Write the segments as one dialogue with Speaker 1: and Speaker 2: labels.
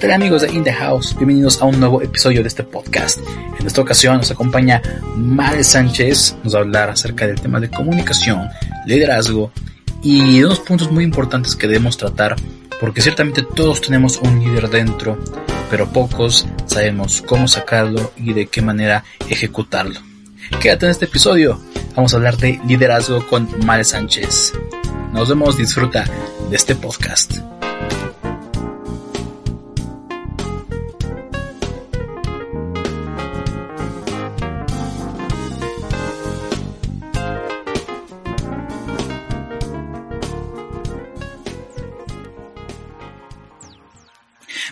Speaker 1: ¿Qué tal amigos de In The House? Bienvenidos a un nuevo episodio de este podcast. En esta ocasión nos acompaña Mare Sánchez, nos va a hablar acerca del tema de comunicación, liderazgo y de unos puntos muy importantes que debemos tratar porque ciertamente todos tenemos un líder dentro, pero pocos sabemos cómo sacarlo y de qué manera ejecutarlo. Quédate en este episodio, vamos a hablar de liderazgo con Mare Sánchez. Nos vemos, disfruta de este podcast.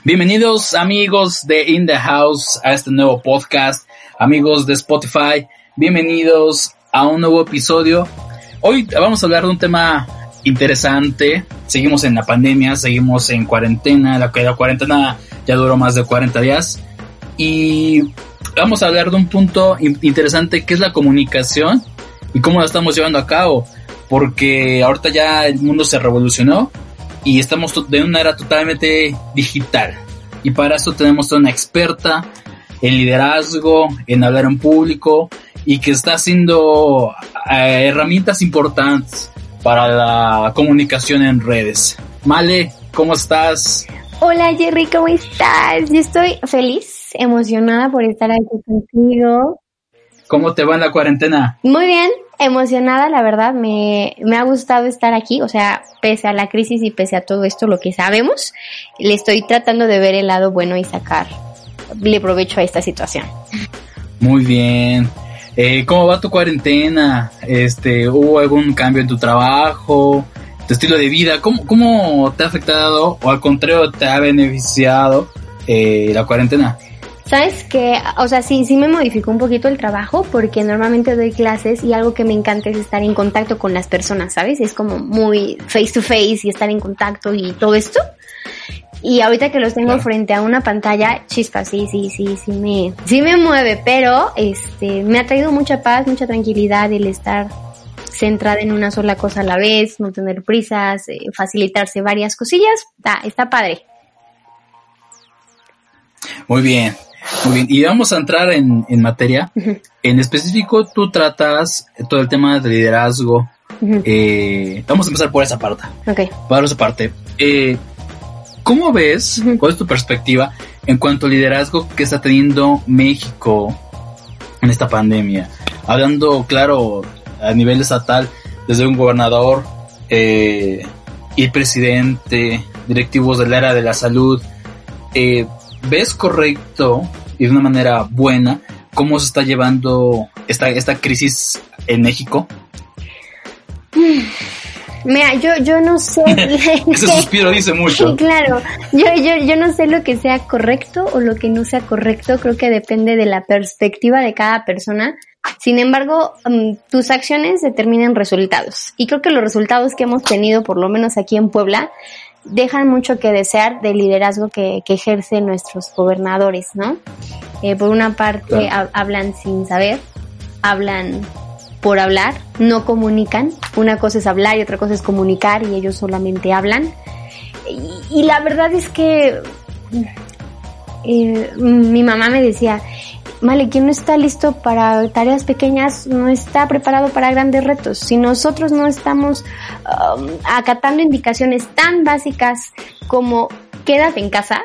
Speaker 1: Bienvenidos amigos de In the House a este nuevo podcast, amigos de Spotify, bienvenidos a un nuevo episodio. Hoy vamos a hablar de un tema interesante. Seguimos en la pandemia, seguimos en cuarentena, la, la cuarentena ya duró más de 40 días y vamos a hablar de un punto interesante que es la comunicación y cómo la estamos llevando a cabo, porque ahorita ya el mundo se revolucionó y estamos de una era totalmente digital. Y para eso tenemos a una experta en liderazgo, en hablar en público y que está haciendo eh, herramientas importantes para la comunicación en redes. Male, ¿cómo estás?
Speaker 2: Hola Jerry, ¿cómo estás? Yo estoy feliz, emocionada por estar aquí contigo.
Speaker 1: ¿Cómo te va en la cuarentena?
Speaker 2: Muy bien, emocionada, la verdad, me, me, ha gustado estar aquí, o sea, pese a la crisis y pese a todo esto, lo que sabemos, le estoy tratando de ver el lado bueno y sacarle provecho a esta situación.
Speaker 1: Muy bien. Eh, ¿Cómo va tu cuarentena? Este, ¿Hubo algún cambio en tu trabajo? ¿Tu estilo de vida? ¿Cómo, cómo te ha afectado o al contrario te ha beneficiado eh, la cuarentena?
Speaker 2: Sabes que, o sea, sí, sí me modificó un poquito el trabajo porque normalmente doy clases y algo que me encanta es estar en contacto con las personas, ¿sabes? Es como muy face to face y estar en contacto y todo esto. Y ahorita que los tengo frente a una pantalla, chispas, sí, sí, sí, sí me, sí me mueve, pero este, me ha traído mucha paz, mucha tranquilidad el estar centrada en una sola cosa a la vez, no tener prisas, eh, facilitarse varias cosillas, está, está padre.
Speaker 1: Muy bien, muy bien, y vamos a entrar en, en materia. En específico, tú tratas todo el tema de liderazgo. eh, vamos a empezar por esa parte.
Speaker 2: Ok.
Speaker 1: Por esa parte. Eh, ¿Cómo ves, cuál es tu perspectiva en cuanto al liderazgo que está teniendo México en esta pandemia? Hablando, claro, a nivel estatal, desde un gobernador eh, y presidente, directivos del área de la salud, eh, ¿ves correcto y de una manera buena cómo se está llevando esta, esta crisis en México?
Speaker 2: Mira, yo, yo no sé.
Speaker 1: Ese suspiro dice mucho.
Speaker 2: Claro, yo, yo, yo no sé lo que sea correcto o lo que no sea correcto. Creo que depende de la perspectiva de cada persona. Sin embargo, um, tus acciones determinan resultados. Y creo que los resultados que hemos tenido, por lo menos aquí en Puebla, dejan mucho que desear del liderazgo que, que ejercen nuestros gobernadores, ¿no? Eh, por una parte, claro. hablan sin saber, hablan por hablar, no comunican. Una cosa es hablar y otra cosa es comunicar y ellos solamente hablan. Y, y la verdad es que eh, mi mamá me decía, Vale, quien no está listo para tareas pequeñas no está preparado para grandes retos. Si nosotros no estamos um, acatando indicaciones tan básicas como quédate en casa,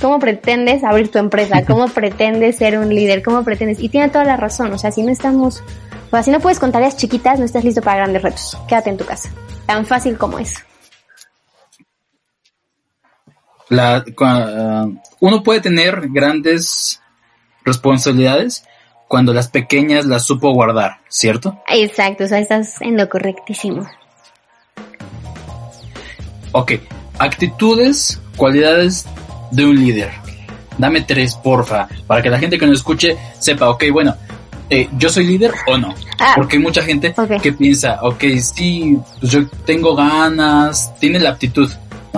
Speaker 2: ¿cómo pretendes abrir tu empresa? ¿Cómo pretendes ser un líder? ¿Cómo pretendes? Y tiene toda la razón. O sea, si no estamos, o sea, si no puedes con tareas chiquitas, no estás listo para grandes retos. Quédate en tu casa. Tan fácil como eso.
Speaker 1: La, uh, uno puede tener grandes responsabilidades cuando las pequeñas las supo guardar, ¿cierto?
Speaker 2: Exacto, o sea, estás en lo correctísimo.
Speaker 1: Ok, actitudes, cualidades de un líder. Dame tres, porfa, para que la gente que nos escuche sepa, ok, bueno, eh, yo soy líder o no. Ah, Porque hay mucha gente okay. que piensa, ok, sí, pues yo tengo ganas, tiene la aptitud,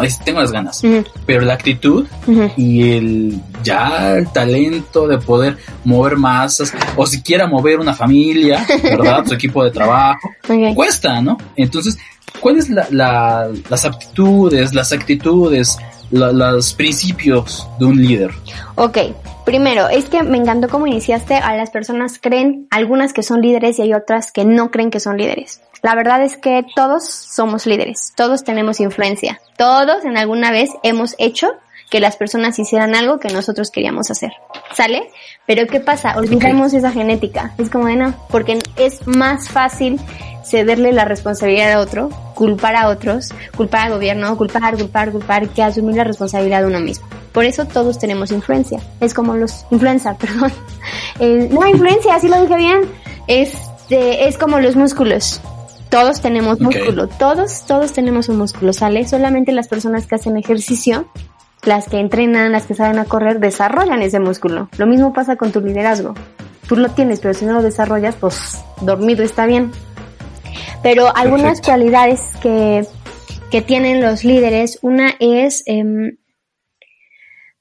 Speaker 1: no, tengo las ganas, uh -huh. pero la actitud uh -huh. y el ya el talento de poder mover masas o siquiera mover una familia, ¿verdad? Su equipo de trabajo, okay. cuesta, ¿no? Entonces, ¿cuáles la, la, las aptitudes, las actitudes los principios de un líder.
Speaker 2: Ok, primero, es que me encantó cómo iniciaste. A las personas creen, algunas que son líderes y hay otras que no creen que son líderes. La verdad es que todos somos líderes, todos tenemos influencia, todos en alguna vez hemos hecho que las personas hicieran algo que nosotros queríamos hacer. ¿Sale? Pero ¿qué pasa? Olvidamos esa genética. Es como de no, porque es más fácil cederle la responsabilidad a otro, culpar a otros, culpar al gobierno, culpar, culpar, culpar, que asumir la responsabilidad de uno mismo. Por eso todos tenemos influencia. Es como los influenza, perdón. no, influencia, así lo dije bien. Este, es como los músculos. Todos tenemos músculo, todos, todos tenemos un músculo, ¿sale? Solamente las personas que hacen ejercicio las que entrenan, las que saben a correr, desarrollan ese músculo. Lo mismo pasa con tu liderazgo. Tú lo tienes, pero si no lo desarrollas, pues dormido está bien. Pero algunas cualidades que, que, tienen los líderes, una es, eh,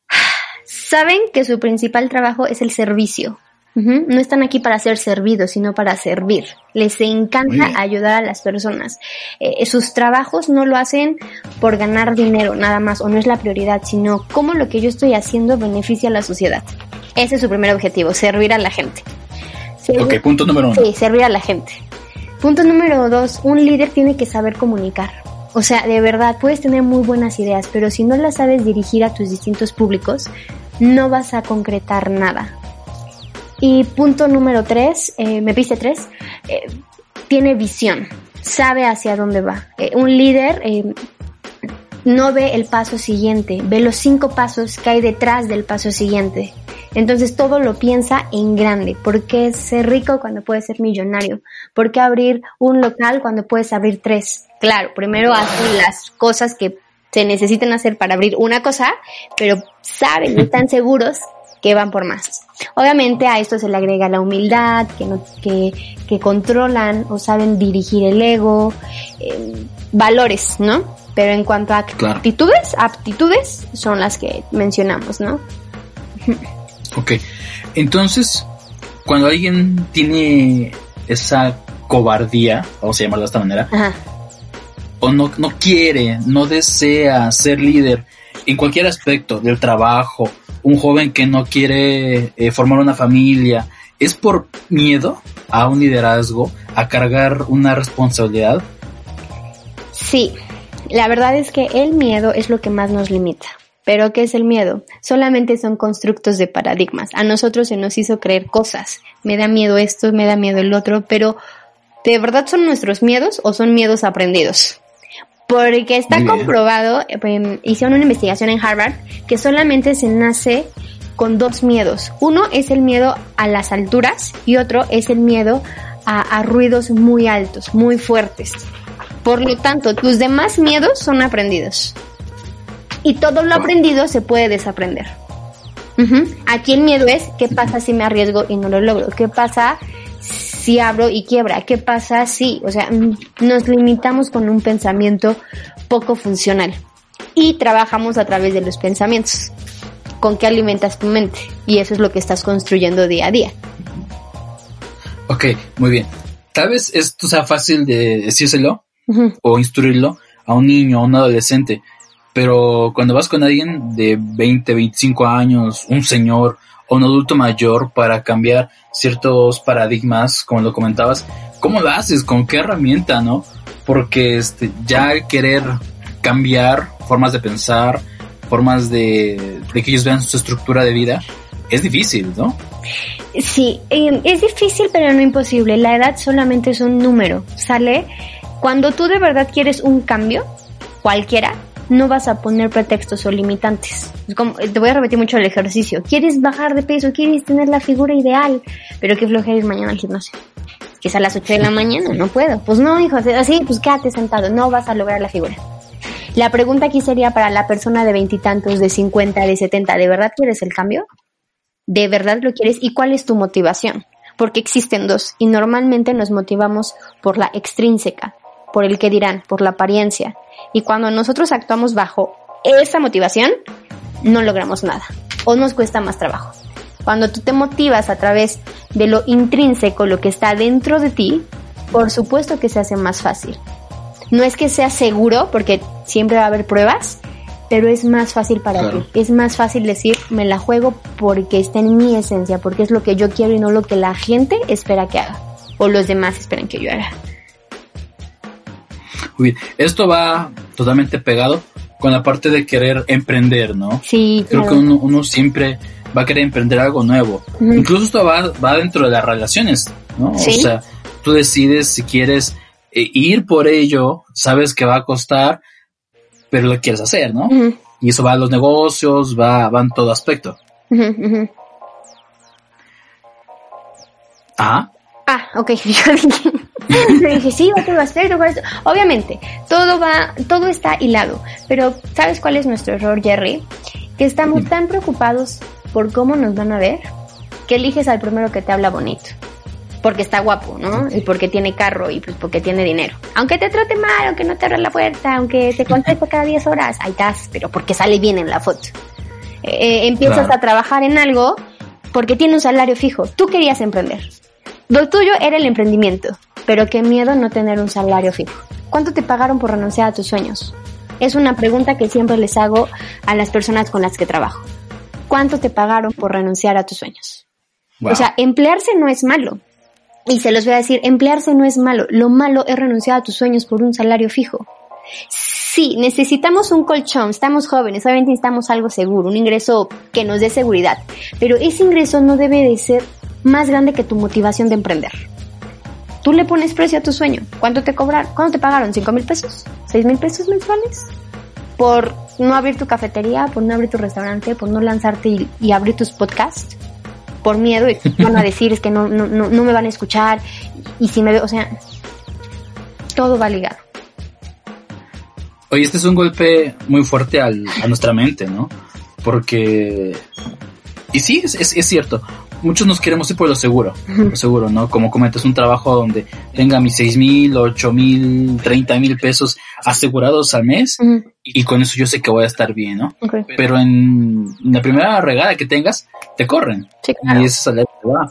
Speaker 2: saben que su principal trabajo es el servicio. No están aquí para ser servidos, sino para servir. Les encanta ayudar a las personas. Eh, sus trabajos no lo hacen por ganar dinero nada más, o no es la prioridad, sino cómo lo que yo estoy haciendo beneficia a la sociedad. Ese es su primer objetivo, servir a la gente.
Speaker 1: ok, punto número uno.
Speaker 2: Sí, servir a la gente. Punto número dos, un líder tiene que saber comunicar. O sea, de verdad, puedes tener muy buenas ideas, pero si no las sabes dirigir a tus distintos públicos, no vas a concretar nada. Y punto número tres, eh, me piste tres, eh, tiene visión, sabe hacia dónde va. Eh, un líder no ve el paso siguiente, ve los cinco pasos que hay detrás del paso siguiente. Entonces todo lo piensa en grande. ¿Por qué ser rico cuando puedes ser millonario? ¿Por qué abrir un local cuando puedes abrir tres? Claro, primero hacen las cosas que se necesitan hacer para abrir una cosa, pero saben y están seguros que van por más. Obviamente a esto se le agrega la humildad, que, no, que, que controlan o saben dirigir el ego, eh, valores, ¿no? Pero en cuanto a actitudes, aptitudes son las que mencionamos, ¿no?
Speaker 1: Ok, entonces, cuando alguien tiene esa cobardía, vamos a llamarlo de esta manera, o no, no quiere, no desea ser líder en cualquier aspecto del trabajo, un joven que no quiere eh, formar una familia, ¿es por miedo a un liderazgo, a cargar una responsabilidad?
Speaker 2: Sí, la verdad es que el miedo es lo que más nos limita. Pero ¿qué es el miedo? Solamente son constructos de paradigmas. A nosotros se nos hizo creer cosas. Me da miedo esto, me da miedo el otro, pero ¿de verdad son nuestros miedos o son miedos aprendidos? Porque está comprobado, eh, hicieron una investigación en Harvard, que solamente se nace con dos miedos. Uno es el miedo a las alturas y otro es el miedo a, ruidos muy altos, muy fuertes. Por lo tanto, tus demás miedos son aprendidos. Y todo lo aprendido se puede desaprender. Aquí el miedo es, ¿qué pasa si me arriesgo y no lo logro? ¿Qué pasa si abro y quiebra? ¿Qué pasa si, o sea, mm, nos limitamos con un pensamiento poco funcional y trabajamos a través de los pensamientos? ¿Con qué alimentas tu mente? Y eso es lo que estás construyendo día a día.
Speaker 1: Ok, muy bien. Tal vez esto sea fácil de decírselo o instruirlo a un niño, a un adolescente, pero cuando vas con alguien de 20, 25 años, un señor o un adulto mayor para cambiar ciertos paradigmas, como lo comentabas, ¿cómo lo haces? ¿Con qué herramienta, no? Porque este, ya querer cambiar formas de pensar, formas de, de que ellos vean su estructura de vida, es difícil, ¿no?
Speaker 2: Sí, em, es difícil pero no imposible. La edad solamente es un número, ¿sale? Cuando tú de verdad quieres un cambio, cualquiera, no vas a poner pretextos o limitantes. Como, te voy a repetir mucho el ejercicio. Quieres bajar de peso, quieres tener la figura ideal, pero qué flojera ir mañana al gimnasio. Que es a las 8 de la mañana, no puedo. Pues no, hijo, así, pues quédate sentado, no vas a lograr la figura. La pregunta aquí sería para la persona de veintitantos, de 50, de 70, ¿de verdad quieres el cambio? ¿De verdad lo quieres? ¿Y cuál es tu motivación? Porque existen dos y normalmente nos motivamos por la extrínseca, por el que dirán, por la apariencia. Y cuando nosotros actuamos bajo esa motivación, no logramos nada o nos cuesta más trabajo. Cuando tú te motivas a través de lo intrínseco, lo que está dentro de ti, por supuesto que se hace más fácil. No es que sea seguro, porque siempre va a haber pruebas, pero es más fácil para ti. Es más fácil decir, me la juego porque está en mi esencia, porque es lo que yo quiero y no lo que la gente espera que haga o los demás esperan que yo haga.
Speaker 1: Esto va totalmente pegado con la parte de querer emprender, ¿no?
Speaker 2: Sí.
Speaker 1: Creo que uno, siempre va a querer emprender algo nuevo. Incluso esto va, va dentro de las relaciones, ¿no? O sea, tú decides si quieres eh, ir por ello, sabes que va a costar, pero lo quieres hacer, ¿no? Y eso va a los negocios, va, va en todo aspecto.
Speaker 2: Ah. Ah, ok. Yo dije, sí, va a hacer, Obviamente, todo va, todo está hilado. Pero, ¿sabes cuál es nuestro error, Jerry? Que estamos tan preocupados por cómo nos van a ver que eliges al primero que te habla bonito porque está guapo, ¿no? Y porque tiene carro y pues porque tiene dinero. Aunque te trate mal, aunque no te abra la puerta, aunque te conteste cada 10 horas, ahí estás, pero porque sale bien en la foto. Eh, eh, empiezas a trabajar en algo porque tiene un salario fijo. Tú querías emprender. Lo tuyo era el emprendimiento, pero qué miedo no tener un salario fijo. ¿Cuánto te pagaron por renunciar a tus sueños? Es una pregunta que siempre les hago a las personas con las que trabajo. ¿Cuánto te pagaron por renunciar a tus sueños? O sea, emplearse no es malo. Y se los voy a decir, emplearse no es malo, lo malo es renunciar a tus sueños por un salario fijo. Sí, necesitamos un colchón, estamos jóvenes, obviamente necesitamos algo seguro, un ingreso que nos dé seguridad, pero ese ingreso no debe de ser más grande que tu motivación de emprender. Tú le pones precio a tu sueño. ¿Cuánto te cobraron? ¿Cuánto te pagaron? ¿Cinco mil pesos? ¿Seis mil pesos mensuales? Por no abrir tu cafetería, por no abrir tu restaurante, por no lanzarte y, abrir tus podcasts por miedo y van a decir es que no, no, no, me van a escuchar y si me veo, o sea, todo va ligado.
Speaker 1: Oye, este es un golpe muy fuerte a nuestra mente, ¿no? Porque... Y sí, es, es cierto muchos nos queremos ir por lo seguro, lo seguro, ¿no? Como comentas, un trabajo donde tenga mis seis mil, ocho mil, treinta mil pesos asegurados al mes y con eso yo sé que voy a estar bien, ¿no? Pero en, la primera regada que tengas, te corren y ese salario te va.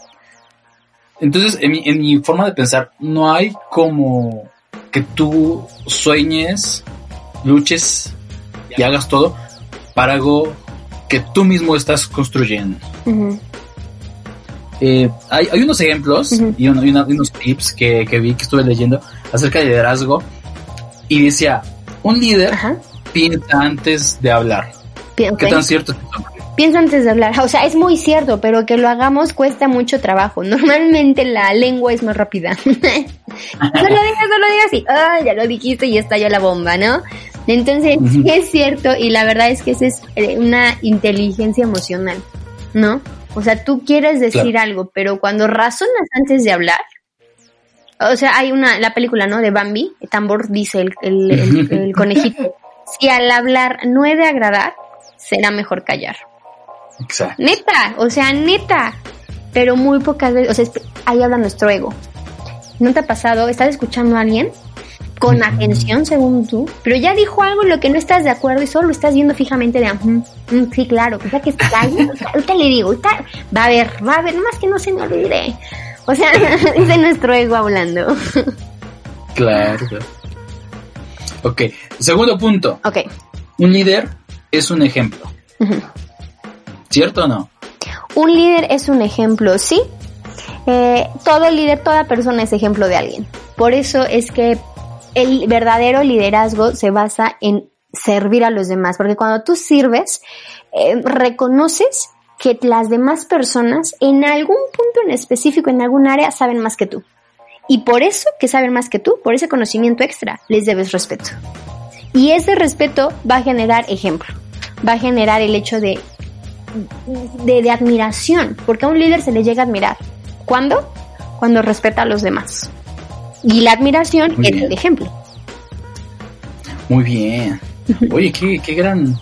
Speaker 1: Entonces, en mi, en mi forma de pensar, no hay como que tú sueñes, luches y hagas todo para algo que tú mismo estás construyendo. Eh, hay, hay, unos ejemplos y, unos tips que, que, vi que estuve leyendo acerca de liderazgo y decía, un líder piensa antes de hablar. ¿Qué tan cierto es
Speaker 2: Piensa antes de hablar, o sea, es muy cierto, pero que lo hagamos cuesta mucho trabajo. Normalmente la lengua es más rápida. no lo digas, no lo digas así. Ah, ya lo dijiste y estalló la bomba, ¿no? Entonces, es cierto y la verdad es que esa es eh, una inteligencia emocional, ¿no? O sea, tú quieres decir algo, pero cuando razonas antes de hablar, o sea, hay una, la película, ¿no? De Bambi, Tambor dice el, el, conejito, si al hablar no he de agradar, será mejor callar. Exacto. Neta, o sea, neta. Pero muy pocas veces, o sea, ahí habla nuestro ego. ¿No te ha pasado? ¿Estás escuchando a alguien con atención según tú, pero ya dijo algo en lo que no estás de acuerdo y solo estás viendo fijamente de, mm, mm, sí, claro, pues ya que está ahí, ahorita le digo, va a ver, va a ver, más que no se me olvide. O sea, es de nuestro ego hablando.
Speaker 1: Claro. Ok, segundo punto.
Speaker 2: Ok.
Speaker 1: Un líder es un ejemplo. ¿Cierto o no?
Speaker 2: Un líder es un ejemplo, sí. Eh, todo líder, toda persona es ejemplo de alguien. Por eso es que el verdadero liderazgo se basa en servir a los demás, porque cuando tú sirves, eh, reconoces que las demás personas en algún punto en específico, en algún área, saben más que tú. Y por eso que saben más que tú, por ese conocimiento extra, les debes respeto. Y ese respeto va a generar ejemplo, va a generar el hecho de, de, de admiración, porque a un líder se le llega a admirar. ¿Cuándo? Cuando respeta a los demás. Y la admiración es el ejemplo.
Speaker 1: Muy bien. Oye, qué, qué gran,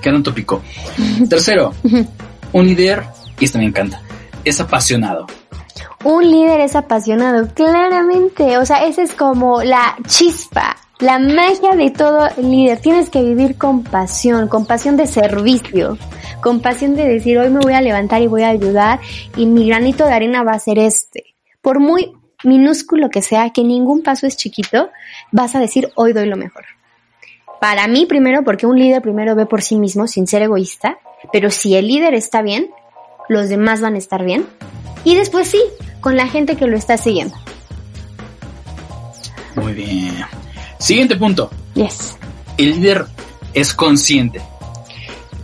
Speaker 1: qué gran tópico. Tercero, un líder, y esto me encanta, es apasionado.
Speaker 2: Un líder es apasionado, claramente. O sea, esa es como la chispa, la magia de todo líder. Tienes que vivir con pasión, con pasión de servicio, con pasión de decir, hoy me voy a levantar y voy a ayudar y mi granito de arena va a ser este. Por muy minúsculo que sea, que ningún paso es chiquito, vas a decir hoy doy lo mejor. Para mí primero, porque un líder primero ve por sí mismo sin ser egoísta, pero si el líder está bien, los demás van a estar bien. Y después sí, con la gente que lo está siguiendo.
Speaker 1: Muy bien. Siguiente punto.
Speaker 2: Yes.
Speaker 1: El líder es consciente.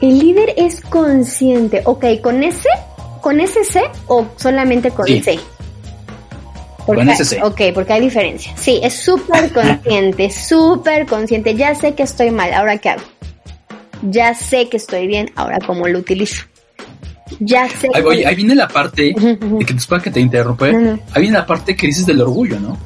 Speaker 2: El líder es consciente. Ok, ¿con ese? ¿Con ese C o solamente con
Speaker 1: Sí.
Speaker 2: C?
Speaker 1: Ese C.
Speaker 2: Ok, porque hay diferencia. Sí, es súper consciente, súper consciente. Ya sé que estoy mal, ¿ahora qué hago? Ya sé que estoy bien, ¿ahora cómo lo utilizo? Ya sé
Speaker 1: Ahí, oye, ahí viene la parte, de que después que te interrumpe, ahí viene la parte que dices del orgullo, ¿no?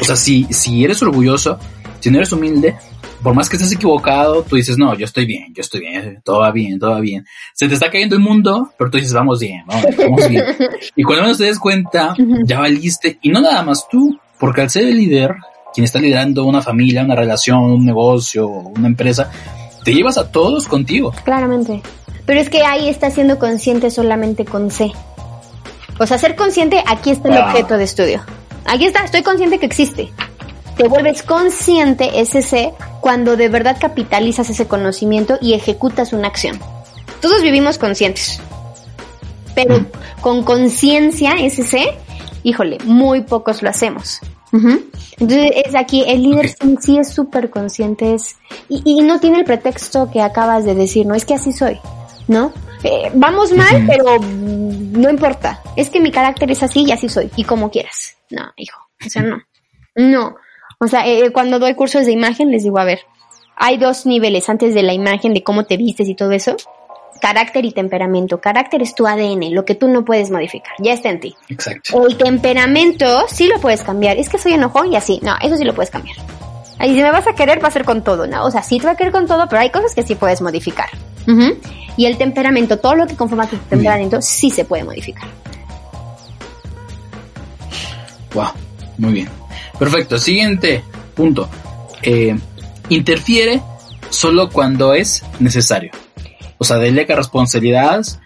Speaker 1: O sea, si, si eres orgulloso, si no eres humilde, por más que estés equivocado, tú dices, no, yo estoy bien, yo estoy bien, todo va bien, todo va bien. Se te está cayendo el mundo, pero tú dices, vamos bien, vamos, vamos bien. Y cuando menos te des cuenta, ya valiste, y no nada más tú, porque al ser el líder, quien está liderando una familia, una relación, un negocio, una empresa, te llevas a todos contigo.
Speaker 2: Claramente. Pero es que ahí está siendo consciente solamente con C. O sea, ser consciente, aquí está el objeto de estudio. Aquí está, estoy consciente que existe. Te vuelves consciente ese cuando de verdad capitalizas ese conocimiento y ejecutas una acción. Todos vivimos conscientes. Pero con conciencia, ese C, híjole, muy pocos lo hacemos. Entonces es aquí, el líder
Speaker 1: Ok.
Speaker 2: sí, es súper consciente es, y, y no tiene el pretexto que acabas de decir, no es que así soy, ¿no? Eh, vamos mal, pero no importa, es que mi carácter es así y así soy, y como quieras. No, hijo, o sea, no, no. O sea, eh, cuando doy cursos de imagen les digo, a ver, hay dos niveles antes de la imagen, de cómo te vistes y todo eso. Carácter y temperamento. Carácter es tu ADN, lo que tú no puedes modificar, ya está en ti.
Speaker 1: Exacto.
Speaker 2: El temperamento sí lo puedes cambiar. Es que soy enojón y así. No, eso sí lo puedes cambiar. Ahí si me vas a querer, va a ser con todo, ¿no? O sea, sí te va a querer con todo, pero hay cosas que sí puedes modificar. Y el temperamento, todo lo que conforma tu temperamento, sí se puede modificar.
Speaker 1: Wow, muy bien. Perfecto. Siguiente punto. Eh, interfiere solo cuando es necesario. O sea, delega responsabilidades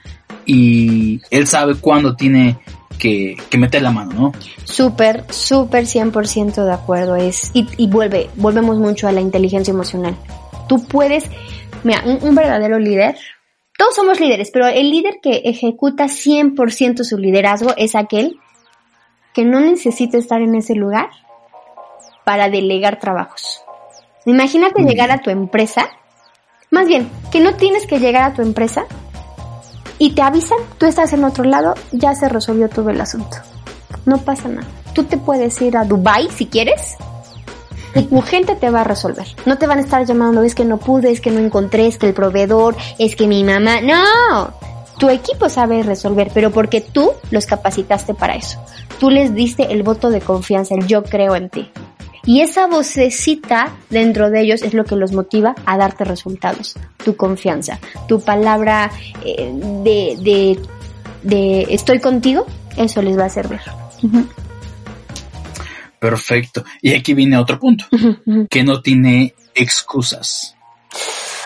Speaker 1: y él sabe cuándo tiene que, que meter la mano, ¿no?
Speaker 2: Súper, súper 100% de acuerdo. Es, y, y vuelve, volvemos mucho a la inteligencia emocional. Tú puedes, mira, un, un verdadero líder, todos somos líderes, pero el líder que ejecuta 100% su liderazgo es aquel que no necesita estar en ese lugar para delegar trabajos. Imagínate
Speaker 1: Mm.
Speaker 2: llegar a tu empresa, más bien, que no tienes que llegar a tu empresa y te avisan, tú estás en otro lado, ya se resolvió todo el asunto. No pasa nada. Tú te puedes ir a Dubai si quieres y tu gente te va a resolver. No te van a estar llamando, es que no pude, es que no encontré, es que el proveedor, es que mi mamá. No, tu equipo sabe resolver, pero porque tú los capacitaste para eso. Tú les diste el voto de confianza, el yo creo en ti. Y esa vocecita dentro de ellos es lo que los motiva a darte resultados. Tu confianza, tu palabra eh, de, de, de estoy contigo, eso les va a servir.
Speaker 1: Perfecto. Y aquí viene otro punto, que no tiene excusas.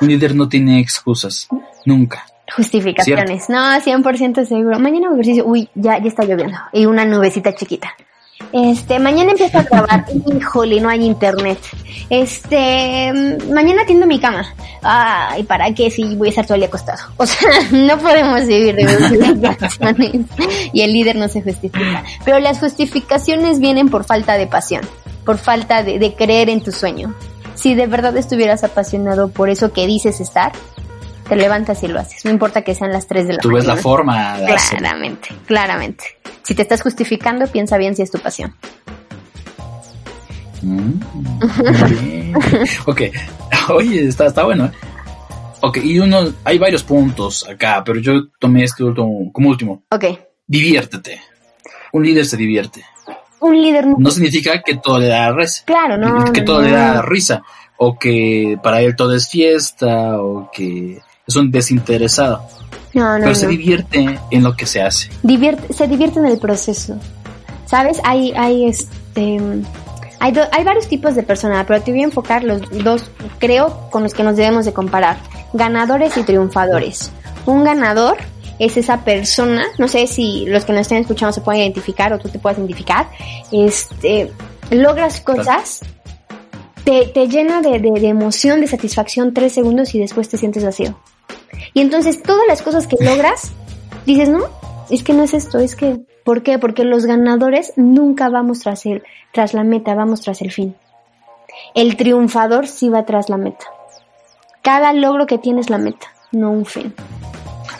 Speaker 1: Un líder no tiene excusas, nunca.
Speaker 2: Justificaciones. No, 100% seguro. Mañana ejercicio. Uy, ya, ya está lloviendo. Y una nubecita chiquita. Este, mañana empiezo a grabar. Híjole, no hay internet. Este, mañana atiendo mi cama. Ay, ¿para qué si voy a estar todo el día acostado? O sea, no podemos vivir de justificaciones. Y el líder no se justifica. Pero las justificaciones vienen por falta de pasión. Por falta de, de creer en tu sueño. Si de verdad estuvieras apasionado por eso que dices estar, te levantas y lo haces. No importa que sean las 3 de la
Speaker 1: Tú
Speaker 2: mañana.
Speaker 1: ves la forma de.
Speaker 2: Claramente, claramente. Si te estás justificando, piensa bien si es tu pasión.
Speaker 1: Mm, bien. ok, oye, está, está bueno. ¿eh? Ok, y uno, hay varios puntos acá, pero yo tomé este último, como último.
Speaker 2: Ok.
Speaker 1: Diviértete. Un líder se divierte.
Speaker 2: Un líder no.
Speaker 1: No significa que todo le da risa.
Speaker 2: Claro, no.
Speaker 1: que todo
Speaker 2: no.
Speaker 1: le da risa. O que para él todo es fiesta. O que es un desinteresado.
Speaker 2: No, no,
Speaker 1: pero se divierte en lo que se hace.
Speaker 2: Divierte- se divierte en el proceso. ¿Sabes? Hay, hay este. Hay, do- hay varios tipos de personas, pero te voy a enfocar los dos, creo, con los que nos debemos de comparar. Ganadores y triunfadores. Un ganador es esa persona, no sé si los que nos estén escuchando se pueden identificar o tú te puedes identificar, este, logras cosas te, te llena de, de, de emoción, de satisfacción tres segundos y después te sientes vacío. Y entonces todas las cosas que logras, dices, no, es que no es esto, es que, ¿por qué? Porque los ganadores nunca vamos tras el, tras la meta, vamos tras el fin. El triunfador sí va tras la meta. Cada logro que tienes la meta, no un fin.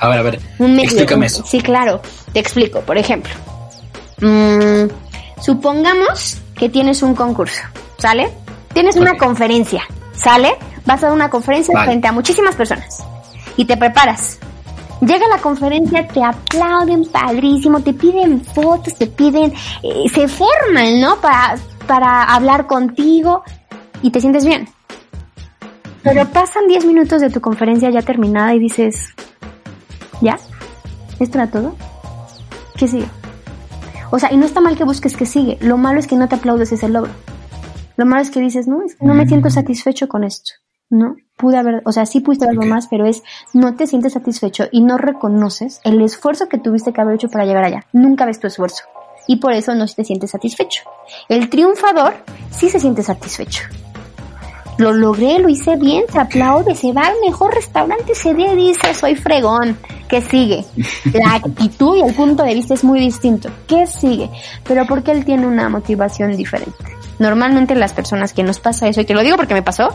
Speaker 1: A ver, a ver,
Speaker 2: Un medio,
Speaker 1: explícame
Speaker 2: un-
Speaker 1: eso.
Speaker 2: Sí, claro. Te explico. Por ejemplo, mm, supongamos que tienes un concurso, ¿sale? Tienes una conferencia, ¿sale? Vas a dar una conferencia
Speaker 1: Vale.
Speaker 2: frente a muchísimas personas y te preparas. Llega la conferencia, te aplauden padrísimo, te piden fotos, te piden, eh, se forman, ¿no? Para, para hablar contigo y te sientes bien. Pero pasan 10 minutos de tu conferencia ya terminada y dices, ¿ya? ¿Esto era todo? ¿Qué sigue? O sea, y no está mal que busques que sigue. Lo malo es que no te aplaudes ese logro. Lo malo es que dices, no, es que no me siento satisfecho con esto. No, pude haber, o sea, sí pudiste haber algo más, pero es, no te sientes satisfecho y no reconoces el esfuerzo que tuviste que haber hecho para llegar allá. Nunca ves tu esfuerzo. Y por eso no te sientes satisfecho. El triunfador sí se siente satisfecho. Lo logré, lo hice bien, se aplaude, se va al mejor restaurante día y dice, soy fregón. ¿Qué sigue? La actitud y el punto de vista es muy distinto. ¿Qué sigue? Pero porque él tiene una motivación diferente. Normalmente las personas que nos pasa eso, y te lo digo porque me pasó,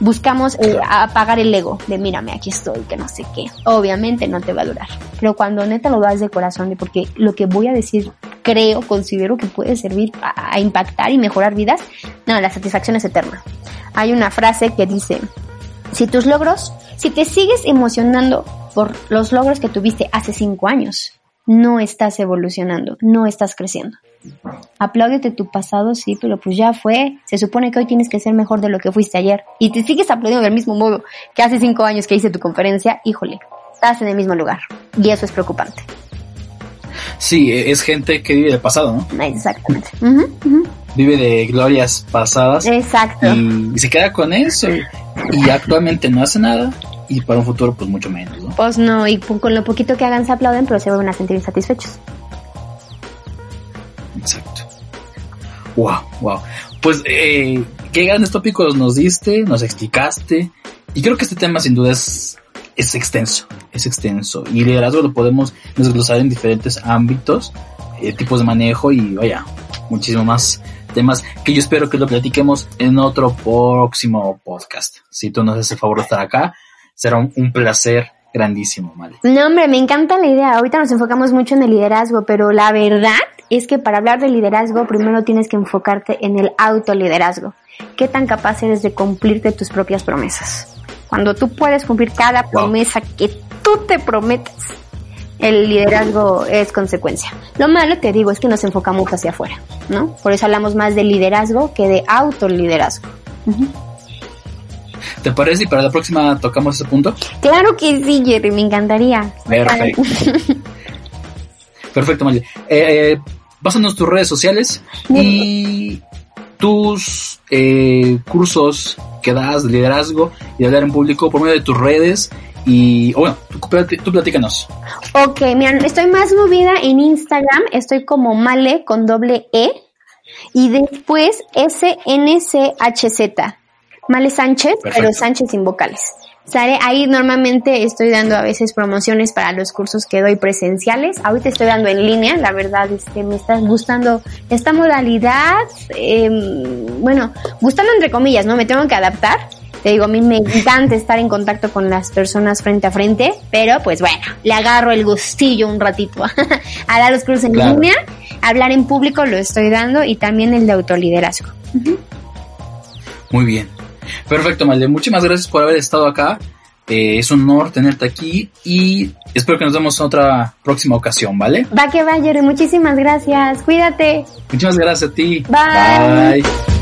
Speaker 2: buscamos eh, apagar el ego de mírame, aquí estoy, que no sé qué. Obviamente no te va a durar. Pero cuando neta lo das de corazón, de porque lo que voy a decir creo, considero que puede servir a, a impactar y mejorar vidas, no, la satisfacción es eterna. Hay una frase que dice, si tus logros, si te sigues emocionando por los logros que tuviste hace cinco años, no estás evolucionando, no estás creciendo. Apláudete tu pasado, sí, pero pues ya fue. Se supone que hoy tienes que ser mejor de lo que fuiste ayer. Y te sigues aplaudiendo del mismo modo que hace cinco años que hice tu conferencia, híjole, estás en el mismo lugar. Y eso es preocupante.
Speaker 1: Sí, e- es gente que vive del pasado, ¿no?
Speaker 2: Exactamente.
Speaker 1: Vive de glorias pasadas
Speaker 2: Exacto.
Speaker 1: y, y se queda con eso y, actualmente no hace nada y para un futuro pues mucho menos, ¿no?
Speaker 2: Pues no, y con lo poquito que hagan se aplauden, pero se vuelven a sentir insatisfechos.
Speaker 1: Wow, wow. Pues eh, qué grandes tópicos nos diste, nos explicaste y creo que este tema sin duda es, es extenso, es extenso y liderazgo lo podemos desglosar en diferentes ámbitos, eh, tipos de manejo y vaya, muchísimo más temas que yo espero que lo platiquemos en otro próximo podcast. Si tú nos haces el favor de estar acá, será un, placer grandísimo, ¿vale?
Speaker 2: No, hombre, me encanta la idea. Ahorita nos enfocamos mucho en el liderazgo, pero la verdad es que para hablar de liderazgo, primero tienes que enfocarte en el autoliderazgo. ¿Qué tan capaz eres de cumplirte tus propias promesas? Cuando tú puedes cumplir cada
Speaker 1: Wow.
Speaker 2: promesa que tú te prometes, el liderazgo es consecuencia. Lo malo, te digo, es que nos enfocamos hacia afuera, ¿no? Por eso hablamos más de liderazgo que de autoliderazgo.
Speaker 1: ¿Te parece? Y para la próxima tocamos ese punto.
Speaker 2: Claro que sí, Jerry, me encantaría.
Speaker 1: Perfecto. Perfecto, Mali. Eh, eh, pásanos tus redes sociales y tus eh, cursos que das de liderazgo y de hablar en público por medio de tus redes. Y, o bueno, tú, tú platícanos.
Speaker 2: Ok, mira, estoy más movida en Instagram, estoy como Male con doble E y después SNCHZ. Male Sánchez, pero. Sánchez sin vocales. Sale, ahí normalmente estoy dando a veces promociones para los cursos que doy presenciales. Ahorita estoy dando en línea, la verdad, este, me está gustando esta modalidad. em, bueno, gustando entre comillas, ¿no? Me tengo que adaptar. Te digo, a mí me encanta estar en contacto con las personas frente a frente, pero pues bueno, le agarro el gustillo un ratito a dar los cursos en
Speaker 1: Claro.
Speaker 2: línea, hablar en público lo estoy dando y también el de autoliderazgo.
Speaker 1: Muy bien. Perfecto, Malde. Muchísimas gracias por haber estado acá. Eh, es un honor tenerte aquí y espero que nos vemos en otra próxima ocasión, ¿vale?
Speaker 2: Va que va, Jerry, muchísimas gracias, cuídate.
Speaker 1: Muchísimas gracias a ti.
Speaker 2: Bye.
Speaker 1: Bye.